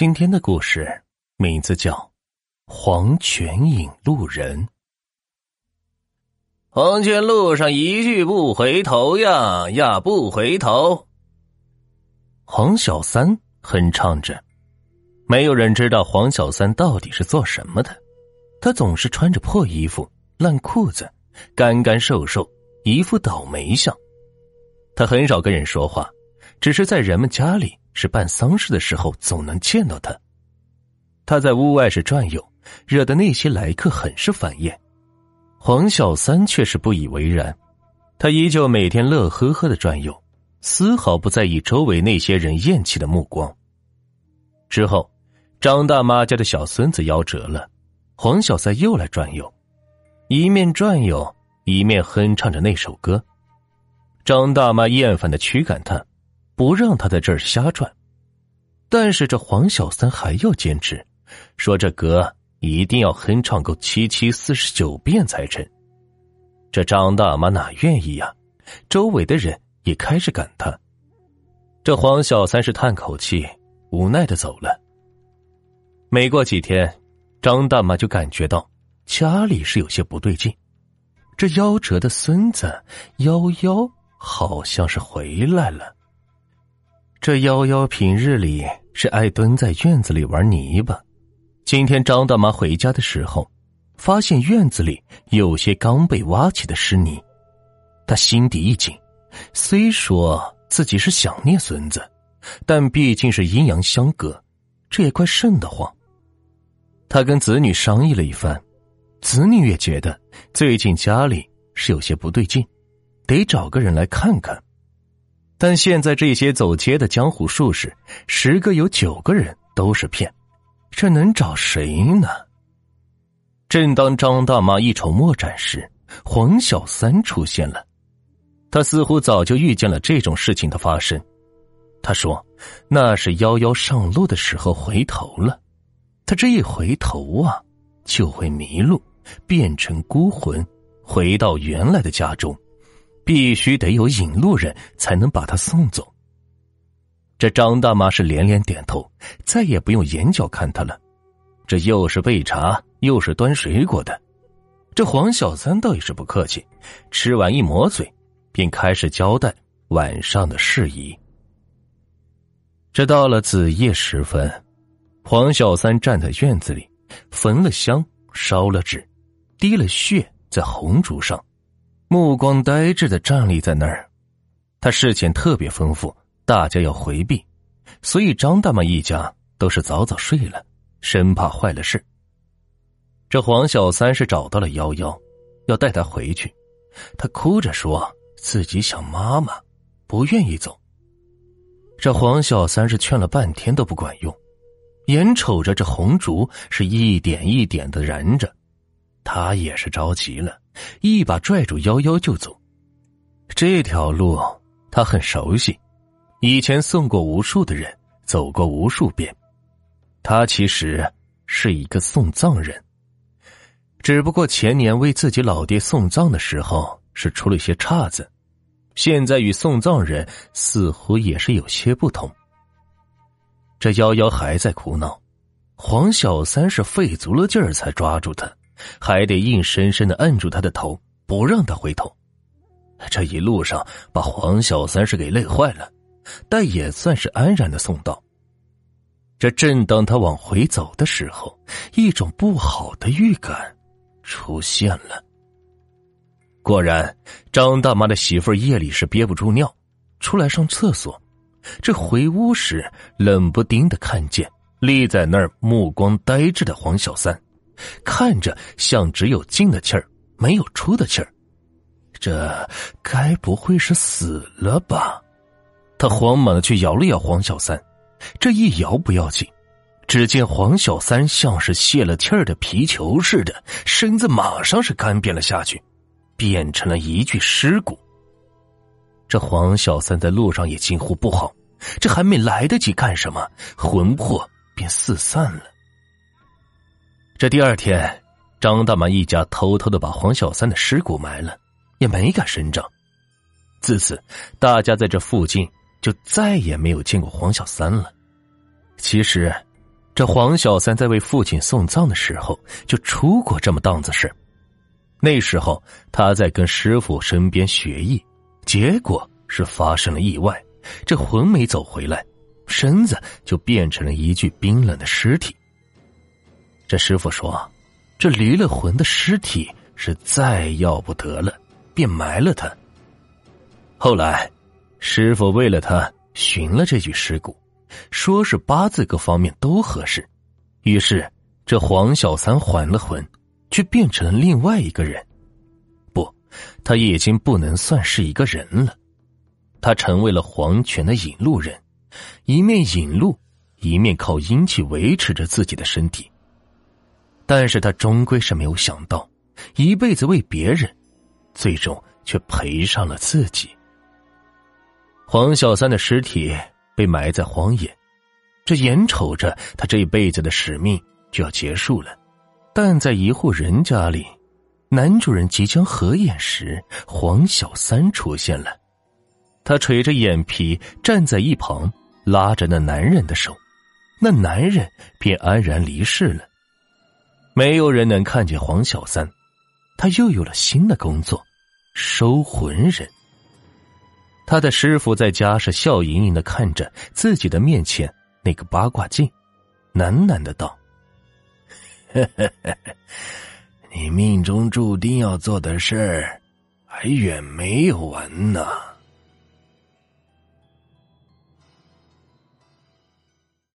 今天的故事名字叫《黄泉引路人》。黄泉路上一去不回头呀呀不回头。黄小三哼唱着，没有人知道黄小三到底是做什么的。他总是穿着破衣服、烂裤子，干干瘦瘦，一副倒霉相。他很少跟人说话，只是在人们家里。是办丧事的时候总能见到他。他在屋外是转悠，惹得那些来客很是烦厌。黄小三却是不以为然，他依旧每天乐呵呵的转悠，丝毫不在意周围那些人厌弃的目光。之后，张大妈家的小孙子夭折了，黄小三又来转悠，一面转悠一面哼唱着那首歌。张大妈厌烦的驱赶他。不让他在这儿瞎转，但是这黄小三还要坚持，说这歌一定要哼唱够七七四十九遍才成。这张大妈哪愿意呀？周围的人也开始赶他。这黄小三是叹口气，无奈的走了。没过几天，张大妈就感觉到家里是有些不对劲，这夭折的孙子夭夭好像是回来了。这夭夭平日里是爱蹲在院子里玩泥巴，今天张大妈回家的时候，发现院子里有些刚被挖起的湿泥，她心底一紧。虽说自己是想念孙子，但毕竟是阴阳相隔，这也怪瘆得慌。他跟子女商议了一番，子女也觉得最近家里是有些不对劲，得找个人来看看。但现在这些走街的江湖术士，十个有九个人都是骗，这能找谁呢？正当张大妈一筹莫展时，黄小三出现了。他似乎早就预见了这种事情的发生。他说：“那是夭夭上路的时候回头了，他这一回头啊，就会迷路，变成孤魂，回到原来的家中。”必须得有引路人才能把他送走。这张大妈是连连点头，再也不用眼角看他了。这又是备茶，又是端水果的。这黄小三倒也是不客气，吃完一抹嘴，便开始交代晚上的事宜。这到了子夜时分，黄小三站在院子里，焚了香，烧了纸，滴了血在红烛上。目光呆滞的站立在那儿，他事情特别丰富大家要回避，所以张大妈一家都是早早睡了，生怕坏了事。这黄小三是找到了幺幺，要带他回去，他哭着说自己想妈妈，不愿意走。这黄小三是劝了半天都不管用，眼瞅着这红烛是一点一点的燃着，他也是着急了。一把拽住幺幺就走，这条路他很熟悉，以前送过无数的人，走过无数遍。他其实是一个送葬人，只不过前年为自己老爹送葬的时候是出了些岔子，现在与送葬人似乎也是有些不同。这幺幺还在哭闹，黄小三是费足了劲儿才抓住他。还得硬生生的按住他的头，不让他回头。这一路上把黄小三是给累坏了，但也算是安然的送到。这正当他往回走的时候，一种不好的预感出现了。果然，张大妈的媳妇夜里是憋不住尿，出来上厕所。这回屋时，冷不丁的看见立在那儿目光呆滞的黄小三。看着像只有进的气儿，没有出的气儿，这该不会是死了吧？他慌忙的去摇了摇黄小三，这一摇不要紧，只见黄小三像是泄了气儿的皮球似的，身子马上是干瘪了下去，变成了一具尸骨。这黄小三在路上也惊呼不好，这还没来得及干什么，魂魄便四散了。这第二天，张大妈一家偷偷的把黄小三的尸骨埋了，也没敢声张。自此，大家在这附近就再也没有见过黄小三了。其实，这黄小三在为父亲送葬的时候就出过这么档子事。那时候他在跟师傅身边学艺，结果是发生了意外，这魂没走回来，身子就变成了一具冰冷的尸体。这师傅说，这离了魂的尸体是再要不得了，便埋了他。后来，师傅为了他寻了这具尸骨。说是八字各方面都合适，于是这黄小三还了魂，却变成了另外一个人。不，他已经不能算是一个人了，他成为了黄泉的引路人，一面引路，一面靠阴气维持着自己的身体。但是他终归是没有想到，一辈子为别人，最终却赔上了自己。黄小三的尸体。被埋在荒野，这眼瞅着他这一辈子的使命就要结束了。但在一户人家里，男主人即将合眼时，黄小三出现了。他垂着眼皮站在一旁，拉着那男人的手，那男人便安然离世了。没有人能看见黄小三，他又有了新的工作——收魂人。他的师傅在家是笑盈盈的看着自己的面前那个八卦镜，喃喃的道：“ 你命中注定要做的事儿，还远没有完呢。”